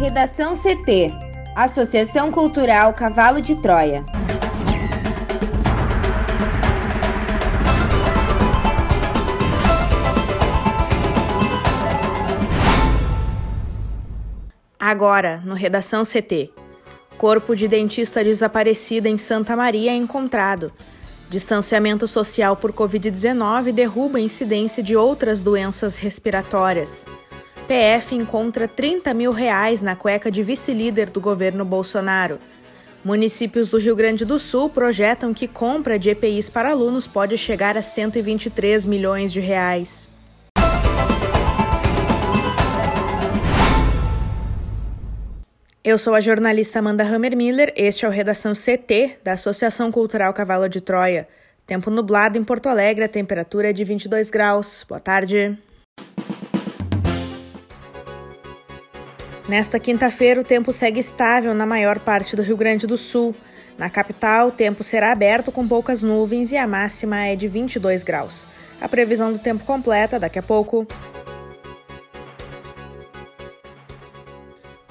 Redação CT Associação Cultural Cavalo de Troia. Agora, no Redação CT. Corpo de dentista desaparecida em Santa Maria é encontrado. Distanciamento social por Covid-19 derruba a incidência de outras doenças respiratórias. PF encontra 30 mil reais na cueca de vice-líder do governo Bolsonaro. Municípios do Rio Grande do Sul projetam que compra de EPIs para alunos pode chegar a 123 milhões de reais. Eu sou a jornalista Amanda Hammermiller, este é o Redação CT da Associação Cultural Cavalo de Troia. Tempo nublado em Porto Alegre, a temperatura é de 22 graus. Boa tarde. Nesta quinta-feira, o tempo segue estável na maior parte do Rio Grande do Sul. Na capital, o tempo será aberto com poucas nuvens e a máxima é de 22 graus. A previsão do tempo completa daqui a pouco.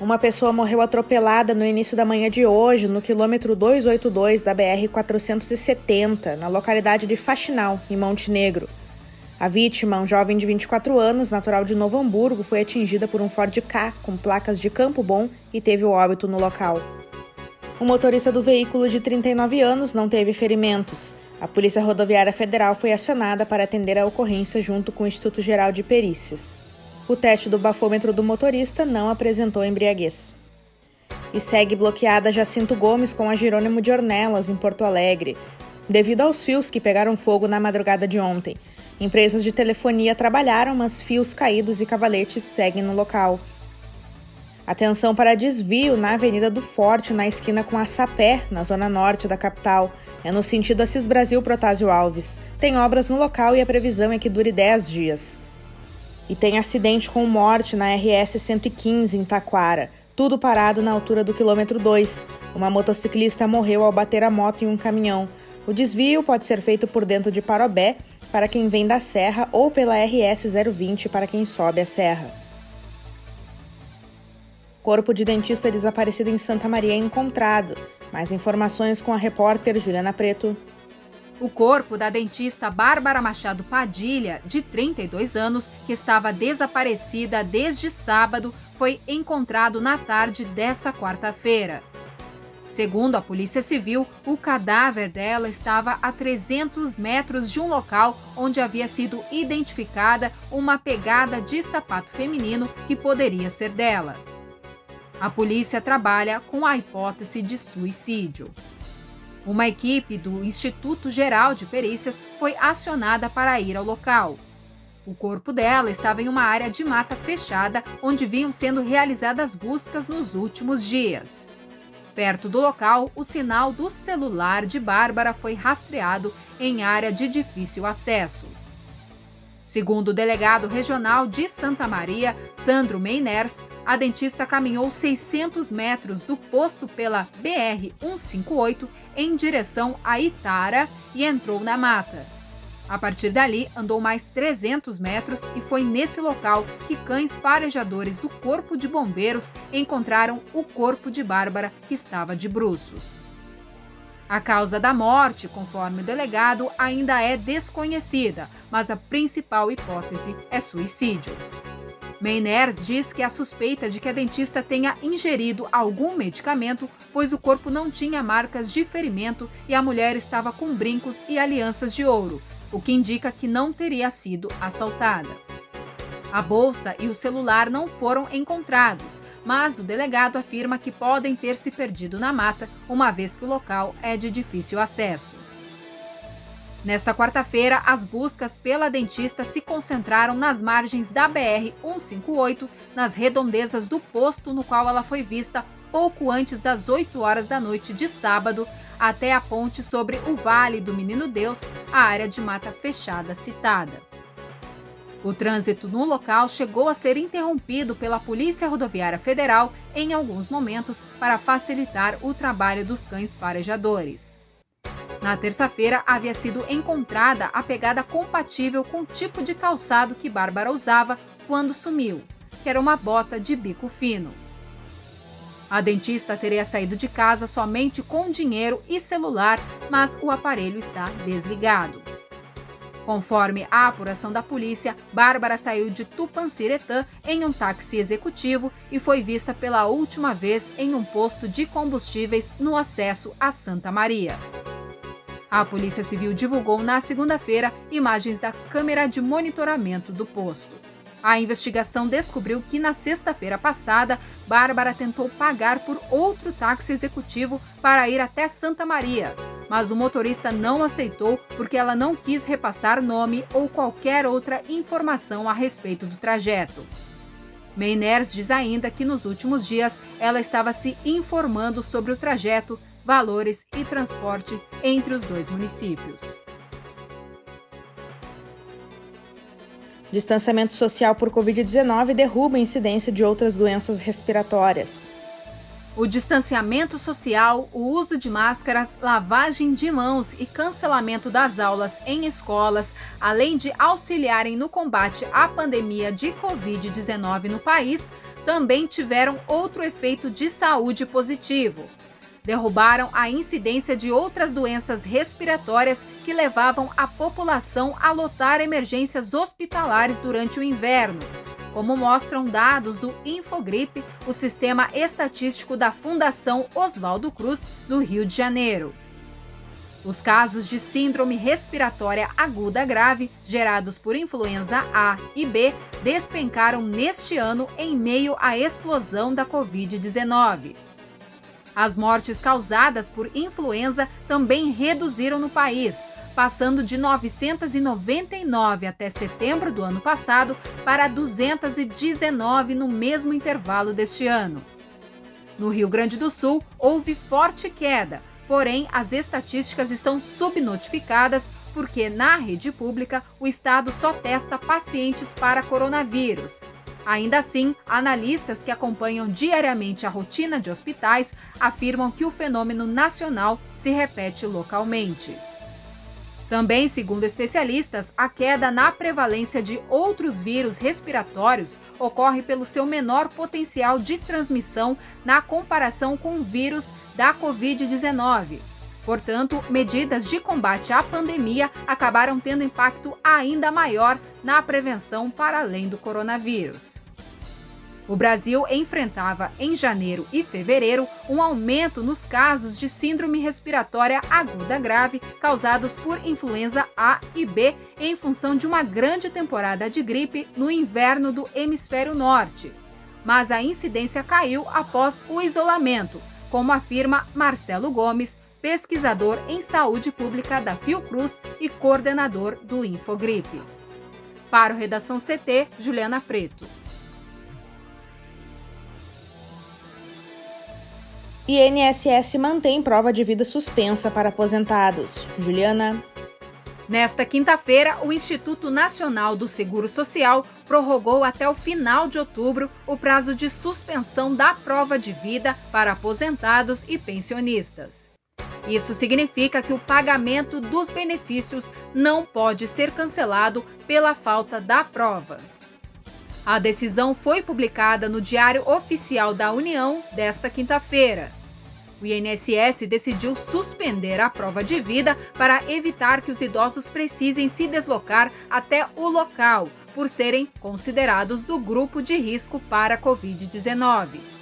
Uma pessoa morreu atropelada no início da manhã de hoje, no quilômetro 282 da BR-470, na localidade de Faxinal, em Montenegro. A vítima, um jovem de 24 anos, natural de Novo Hamburgo, foi atingida por um Ford K com placas de Campo Bom e teve o óbito no local. O motorista do veículo, de 39 anos, não teve ferimentos. A Polícia Rodoviária Federal foi acionada para atender a ocorrência junto com o Instituto Geral de Perícias. O teste do bafômetro do motorista não apresentou embriaguez. E segue bloqueada Jacinto Gomes com a Jerônimo de Ornelas, em Porto Alegre, devido aos fios que pegaram fogo na madrugada de ontem. Empresas de telefonia trabalharam, mas fios caídos e cavaletes seguem no local. Atenção para desvio na Avenida do Forte, na esquina com a Sapé, na zona norte da capital. É no sentido Assis Brasil Protásio Alves. Tem obras no local e a previsão é que dure 10 dias. E tem acidente com morte na RS 115 em Taquara. Tudo parado na altura do quilômetro 2. Uma motociclista morreu ao bater a moto em um caminhão. O desvio pode ser feito por dentro de Parobé para quem vem da serra ou pela RS 020 para quem sobe a serra. Corpo de dentista desaparecido em Santa Maria é encontrado. Mais informações com a repórter Juliana Preto. O corpo da dentista Bárbara Machado Padilha, de 32 anos, que estava desaparecida desde sábado, foi encontrado na tarde dessa quarta-feira. Segundo a Polícia Civil, o cadáver dela estava a 300 metros de um local onde havia sido identificada uma pegada de sapato feminino que poderia ser dela. A polícia trabalha com a hipótese de suicídio. Uma equipe do Instituto Geral de Perícias foi acionada para ir ao local. O corpo dela estava em uma área de mata fechada onde vinham sendo realizadas buscas nos últimos dias. Perto do local, o sinal do celular de Bárbara foi rastreado em área de difícil acesso. Segundo o delegado regional de Santa Maria, Sandro Meiners, a dentista caminhou 600 metros do posto pela BR-158 em direção a Itara e entrou na mata. A partir dali, andou mais 300 metros e foi nesse local que cães farejadores do Corpo de Bombeiros encontraram o corpo de Bárbara, que estava de bruços. A causa da morte, conforme o delegado, ainda é desconhecida, mas a principal hipótese é suicídio. Meiners diz que a suspeita de que a dentista tenha ingerido algum medicamento, pois o corpo não tinha marcas de ferimento e a mulher estava com brincos e alianças de ouro, o que indica que não teria sido assaltada. A bolsa e o celular não foram encontrados, mas o delegado afirma que podem ter se perdido na mata, uma vez que o local é de difícil acesso. Nesta quarta-feira, as buscas pela dentista se concentraram nas margens da BR-158, nas redondezas do posto no qual ela foi vista pouco antes das 8 horas da noite de sábado, até a ponte sobre o Vale do Menino Deus, a área de mata fechada citada. O trânsito no local chegou a ser interrompido pela Polícia Rodoviária Federal em alguns momentos para facilitar o trabalho dos cães farejadores. Na terça-feira, havia sido encontrada a pegada compatível com o tipo de calçado que Bárbara usava quando sumiu, que era uma bota de bico fino. A dentista teria saído de casa somente com dinheiro e celular, mas o aparelho está desligado. Conforme a apuração da polícia, Bárbara saiu de Tupanciretã em um táxi executivo e foi vista pela última vez em um posto de combustíveis no acesso a Santa Maria. A Polícia Civil divulgou na segunda-feira imagens da câmera de monitoramento do posto. A investigação descobriu que na sexta-feira passada, Bárbara tentou pagar por outro táxi executivo para ir até Santa Maria, mas o motorista não aceitou porque ela não quis repassar nome ou qualquer outra informação a respeito do trajeto. Meiners diz ainda que nos últimos dias ela estava se informando sobre o trajeto, valores e transporte entre os dois municípios. Distanciamento social por Covid-19 derruba a incidência de outras doenças respiratórias. O distanciamento social, o uso de máscaras, lavagem de mãos e cancelamento das aulas em escolas, além de auxiliarem no combate à pandemia de Covid-19 no país, também tiveram outro efeito de saúde positivo. Derrubaram a incidência de outras doenças respiratórias que levavam a população a lotar emergências hospitalares durante o inverno como mostram dados do Infogripe, o sistema estatístico da Fundação Oswaldo Cruz, do Rio de Janeiro. Os casos de síndrome respiratória aguda grave, gerados por influenza A e B, despencaram neste ano em meio à explosão da Covid-19. As mortes causadas por influenza também reduziram no país, passando de 999 até setembro do ano passado para 219 no mesmo intervalo deste ano. No Rio Grande do Sul, houve forte queda, porém as estatísticas estão subnotificadas porque na rede pública o estado só testa pacientes para coronavírus. Ainda assim, analistas que acompanham diariamente a rotina de hospitais afirmam que o fenômeno nacional se repete localmente. Também, segundo especialistas, a queda na prevalência de outros vírus respiratórios ocorre pelo seu menor potencial de transmissão na comparação com o vírus da Covid-19. Portanto, medidas de combate à pandemia acabaram tendo impacto ainda maior na prevenção para além do coronavírus. O Brasil enfrentava em janeiro e fevereiro um aumento nos casos de síndrome respiratória aguda grave causados por influenza A e B em função de uma grande temporada de gripe no inverno do hemisfério norte. Mas a incidência caiu após o isolamento, como afirma Marcelo Gomes, pesquisador em saúde pública da Fiocruz e coordenador do Infogripe. Para o Redação CT, Juliana Preto. INSS mantém prova de vida suspensa para aposentados. Juliana. Nesta quinta-feira, o Instituto Nacional do Seguro Social prorrogou até o final de outubro o prazo de suspensão da prova de vida para aposentados e pensionistas. Isso significa que o pagamento dos benefícios não pode ser cancelado pela falta da prova. A decisão foi publicada no Diário Oficial da União desta quinta-feira. O INSS decidiu suspender a prova de vida para evitar que os idosos precisem se deslocar até o local, por serem considerados do grupo de risco para a Covid-19.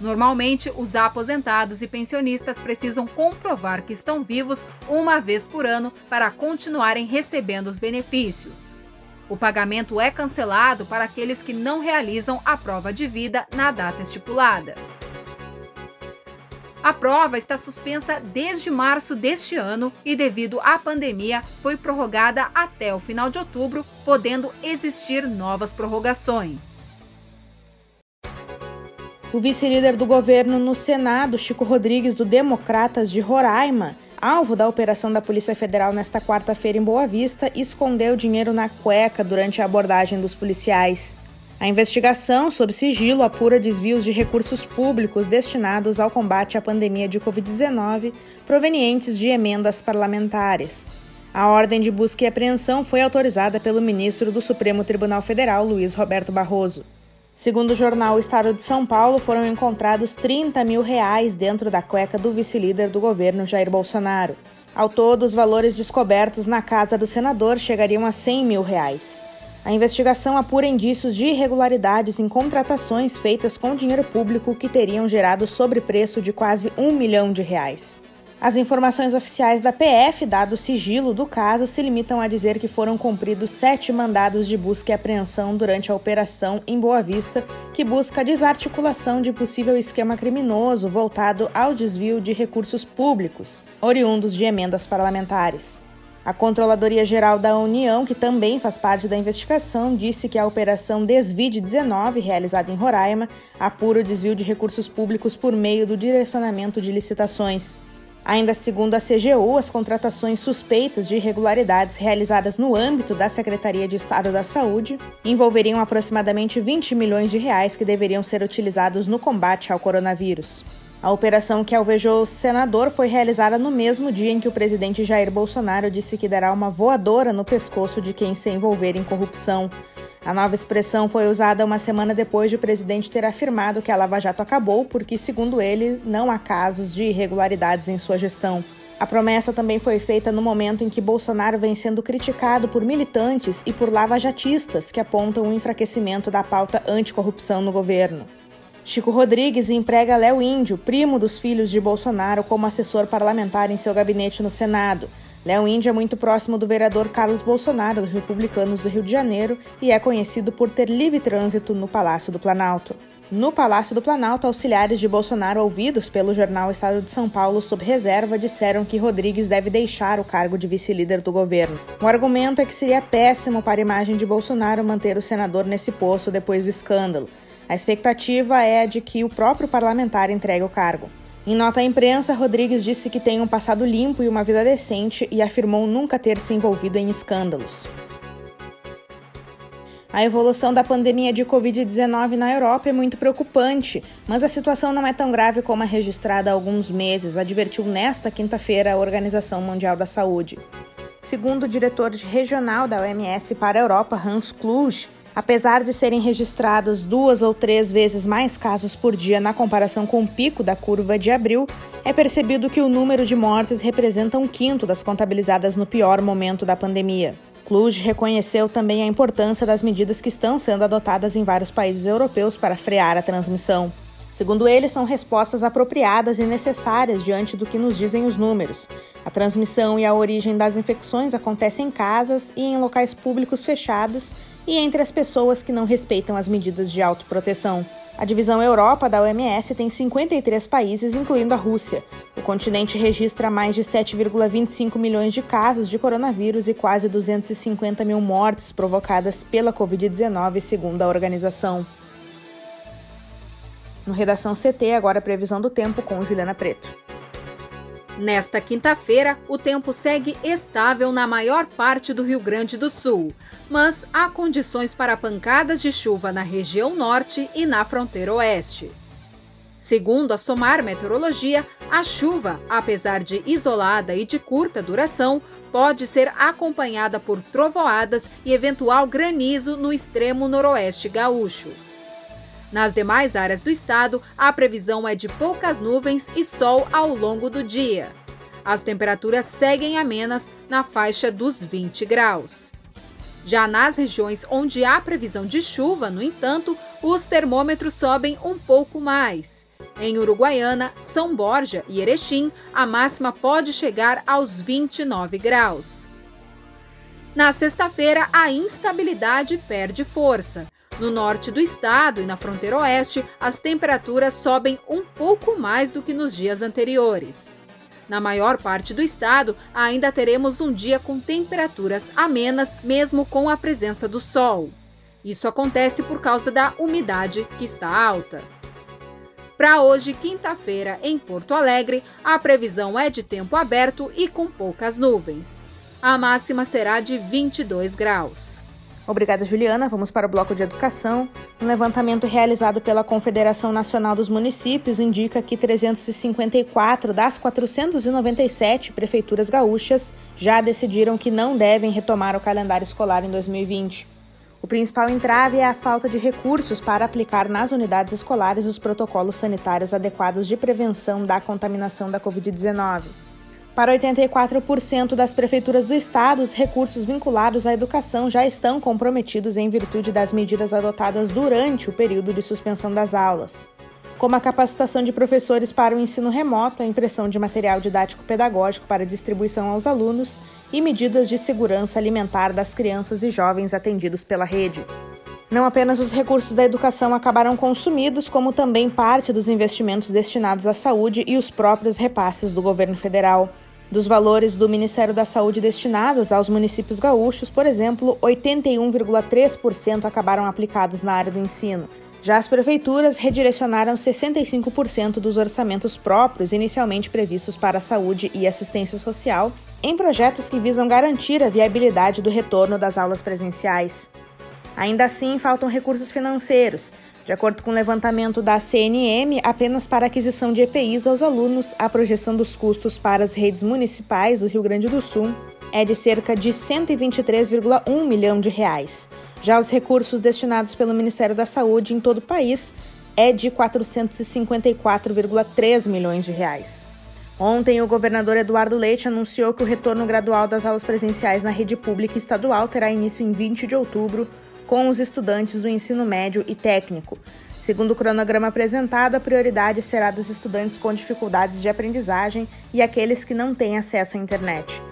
Normalmente, os aposentados e pensionistas precisam comprovar que estão vivos uma vez por ano para continuarem recebendo os benefícios. O pagamento é cancelado para aqueles que não realizam a prova de vida na data estipulada. A prova está suspensa desde março deste ano e, devido à pandemia, foi prorrogada até o final de outubro, podendo existir novas prorrogações. O vice-líder do governo no Senado, Chico Rodrigues, do Democratas de Roraima, alvo da operação da Polícia Federal nesta quarta-feira em Boa Vista, escondeu dinheiro na cueca durante a abordagem dos policiais. A investigação, sob sigilo, apura desvios de recursos públicos destinados ao combate à pandemia de Covid-19 provenientes de emendas parlamentares. A ordem de busca e apreensão foi autorizada pelo ministro do Supremo Tribunal Federal, Luiz Roberto Barroso. Segundo o jornal Estado de São Paulo, foram encontrados 30 mil reais dentro da cueca do vice-líder do governo Jair Bolsonaro. Ao todo, os valores descobertos na casa do senador chegariam a 100 mil reais. A investigação apura indícios de irregularidades em contratações feitas com dinheiro público que teriam gerado sobrepreço de quase um milhão de reais. As informações oficiais da PF, dado o sigilo do caso, se limitam a dizer que foram cumpridos sete mandados de busca e apreensão durante a operação em Boa Vista, que busca a desarticulação de possível esquema criminoso voltado ao desvio de recursos públicos, oriundos de emendas parlamentares. A Controladoria Geral da União, que também faz parte da investigação, disse que a Operação Desvide 19, realizada em Roraima, apura o desvio de recursos públicos por meio do direcionamento de licitações. Ainda segundo a CGU, as contratações suspeitas de irregularidades realizadas no âmbito da Secretaria de Estado da Saúde envolveriam aproximadamente 20 milhões de reais que deveriam ser utilizados no combate ao coronavírus. A operação que alvejou o senador foi realizada no mesmo dia em que o presidente Jair Bolsonaro disse que dará uma voadora no pescoço de quem se envolver em corrupção. A nova expressão foi usada uma semana depois de o presidente ter afirmado que a Lava Jato acabou porque, segundo ele, não há casos de irregularidades em sua gestão. A promessa também foi feita no momento em que Bolsonaro vem sendo criticado por militantes e por lavajatistas que apontam o enfraquecimento da pauta anticorrupção no governo. Chico Rodrigues emprega Léo Índio, primo dos filhos de Bolsonaro, como assessor parlamentar em seu gabinete no Senado. Léo Índio é muito próximo do vereador Carlos Bolsonaro, do Republicanos do Rio de Janeiro, e é conhecido por ter livre trânsito no Palácio do Planalto. No Palácio do Planalto, auxiliares de Bolsonaro ouvidos pelo jornal Estado de São Paulo sob reserva disseram que Rodrigues deve deixar o cargo de vice-líder do governo. O argumento é que seria péssimo para a imagem de Bolsonaro manter o senador nesse posto depois do escândalo. A expectativa é de que o próprio parlamentar entregue o cargo. Em nota à imprensa, Rodrigues disse que tem um passado limpo e uma vida decente e afirmou nunca ter se envolvido em escândalos. A evolução da pandemia de Covid-19 na Europa é muito preocupante, mas a situação não é tão grave como a registrada há alguns meses, advertiu nesta quinta-feira a Organização Mundial da Saúde. Segundo o diretor regional da OMS para a Europa, Hans Kluge, Apesar de serem registrados duas ou três vezes mais casos por dia na comparação com o pico da curva de abril, é percebido que o número de mortes representa um quinto das contabilizadas no pior momento da pandemia. Cluj reconheceu também a importância das medidas que estão sendo adotadas em vários países europeus para frear a transmissão. Segundo ele, são respostas apropriadas e necessárias diante do que nos dizem os números. A transmissão e a origem das infecções acontecem em casas e em locais públicos fechados e entre as pessoas que não respeitam as medidas de autoproteção. A divisão Europa da OMS tem 53 países, incluindo a Rússia. O continente registra mais de 7,25 milhões de casos de coronavírus e quase 250 mil mortes provocadas pela Covid-19, segundo a organização. No Redação CT, agora a previsão do tempo com Juliana Preto. Nesta quinta-feira, o tempo segue estável na maior parte do Rio Grande do Sul, mas há condições para pancadas de chuva na região norte e na fronteira oeste. Segundo a SOMAR Meteorologia, a chuva, apesar de isolada e de curta duração, pode ser acompanhada por trovoadas e eventual granizo no extremo noroeste gaúcho. Nas demais áreas do estado, a previsão é de poucas nuvens e sol ao longo do dia. As temperaturas seguem amenas na faixa dos 20 graus. Já nas regiões onde há previsão de chuva, no entanto, os termômetros sobem um pouco mais. Em Uruguaiana, São Borja e Erechim, a máxima pode chegar aos 29 graus. Na sexta-feira, a instabilidade perde força. No norte do estado e na fronteira oeste, as temperaturas sobem um pouco mais do que nos dias anteriores. Na maior parte do estado, ainda teremos um dia com temperaturas amenas, mesmo com a presença do sol. Isso acontece por causa da umidade que está alta. Para hoje, quinta-feira, em Porto Alegre, a previsão é de tempo aberto e com poucas nuvens. A máxima será de 22 graus. Obrigada, Juliana. Vamos para o bloco de educação. Um levantamento realizado pela Confederação Nacional dos Municípios indica que 354 das 497 prefeituras gaúchas já decidiram que não devem retomar o calendário escolar em 2020. O principal entrave é a falta de recursos para aplicar nas unidades escolares os protocolos sanitários adequados de prevenção da contaminação da Covid-19. Para 84% das prefeituras do estado, os recursos vinculados à educação já estão comprometidos em virtude das medidas adotadas durante o período de suspensão das aulas como a capacitação de professores para o ensino remoto, a impressão de material didático-pedagógico para distribuição aos alunos e medidas de segurança alimentar das crianças e jovens atendidos pela rede. Não apenas os recursos da educação acabaram consumidos, como também parte dos investimentos destinados à saúde e os próprios repasses do governo federal. Dos valores do Ministério da Saúde destinados aos municípios gaúchos, por exemplo, 81,3% acabaram aplicados na área do ensino. Já as prefeituras redirecionaram 65% dos orçamentos próprios inicialmente previstos para a saúde e assistência social em projetos que visam garantir a viabilidade do retorno das aulas presenciais. Ainda assim, faltam recursos financeiros. De acordo com o levantamento da CNM, apenas para aquisição de EPIs aos alunos, a projeção dos custos para as redes municipais do Rio Grande do Sul é de cerca de 123,1 milhão de reais. Já os recursos destinados pelo Ministério da Saúde em todo o país é de 454,3 milhões de reais. Ontem, o governador Eduardo Leite anunciou que o retorno gradual das aulas presenciais na rede pública estadual terá início em 20 de outubro, com os estudantes do ensino médio e técnico. Segundo o cronograma apresentado, a prioridade será dos estudantes com dificuldades de aprendizagem e aqueles que não têm acesso à internet.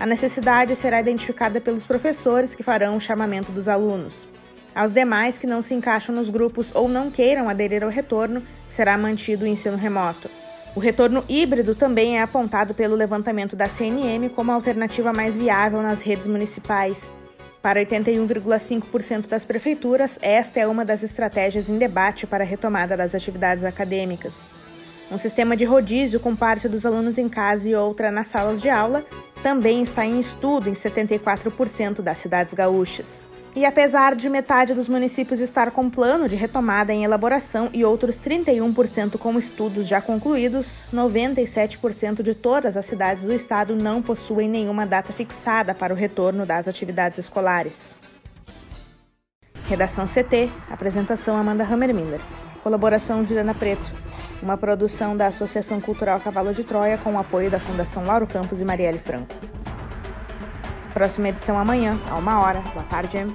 A necessidade será identificada pelos professores que farão o chamamento dos alunos. Aos demais que não se encaixam nos grupos ou não queiram aderir ao retorno, será mantido o ensino remoto. O retorno híbrido também é apontado pelo levantamento da CNM como a alternativa mais viável nas redes municipais. Para 81,5% das prefeituras, esta é uma das estratégias em debate para a retomada das atividades acadêmicas. Um sistema de rodízio com parte dos alunos em casa e outra nas salas de aula também está em estudo em 74% das cidades gaúchas. E apesar de metade dos municípios estar com plano de retomada em elaboração e outros 31% com estudos já concluídos, 97% de todas as cidades do estado não possuem nenhuma data fixada para o retorno das atividades escolares. Redação CT, apresentação Amanda Hammermiller, colaboração Juliana Preto. Uma produção da Associação Cultural Cavalo de Troia com o apoio da Fundação Lauro Campos e Marielle Franco. Próxima edição amanhã, a uma hora. Boa tarde.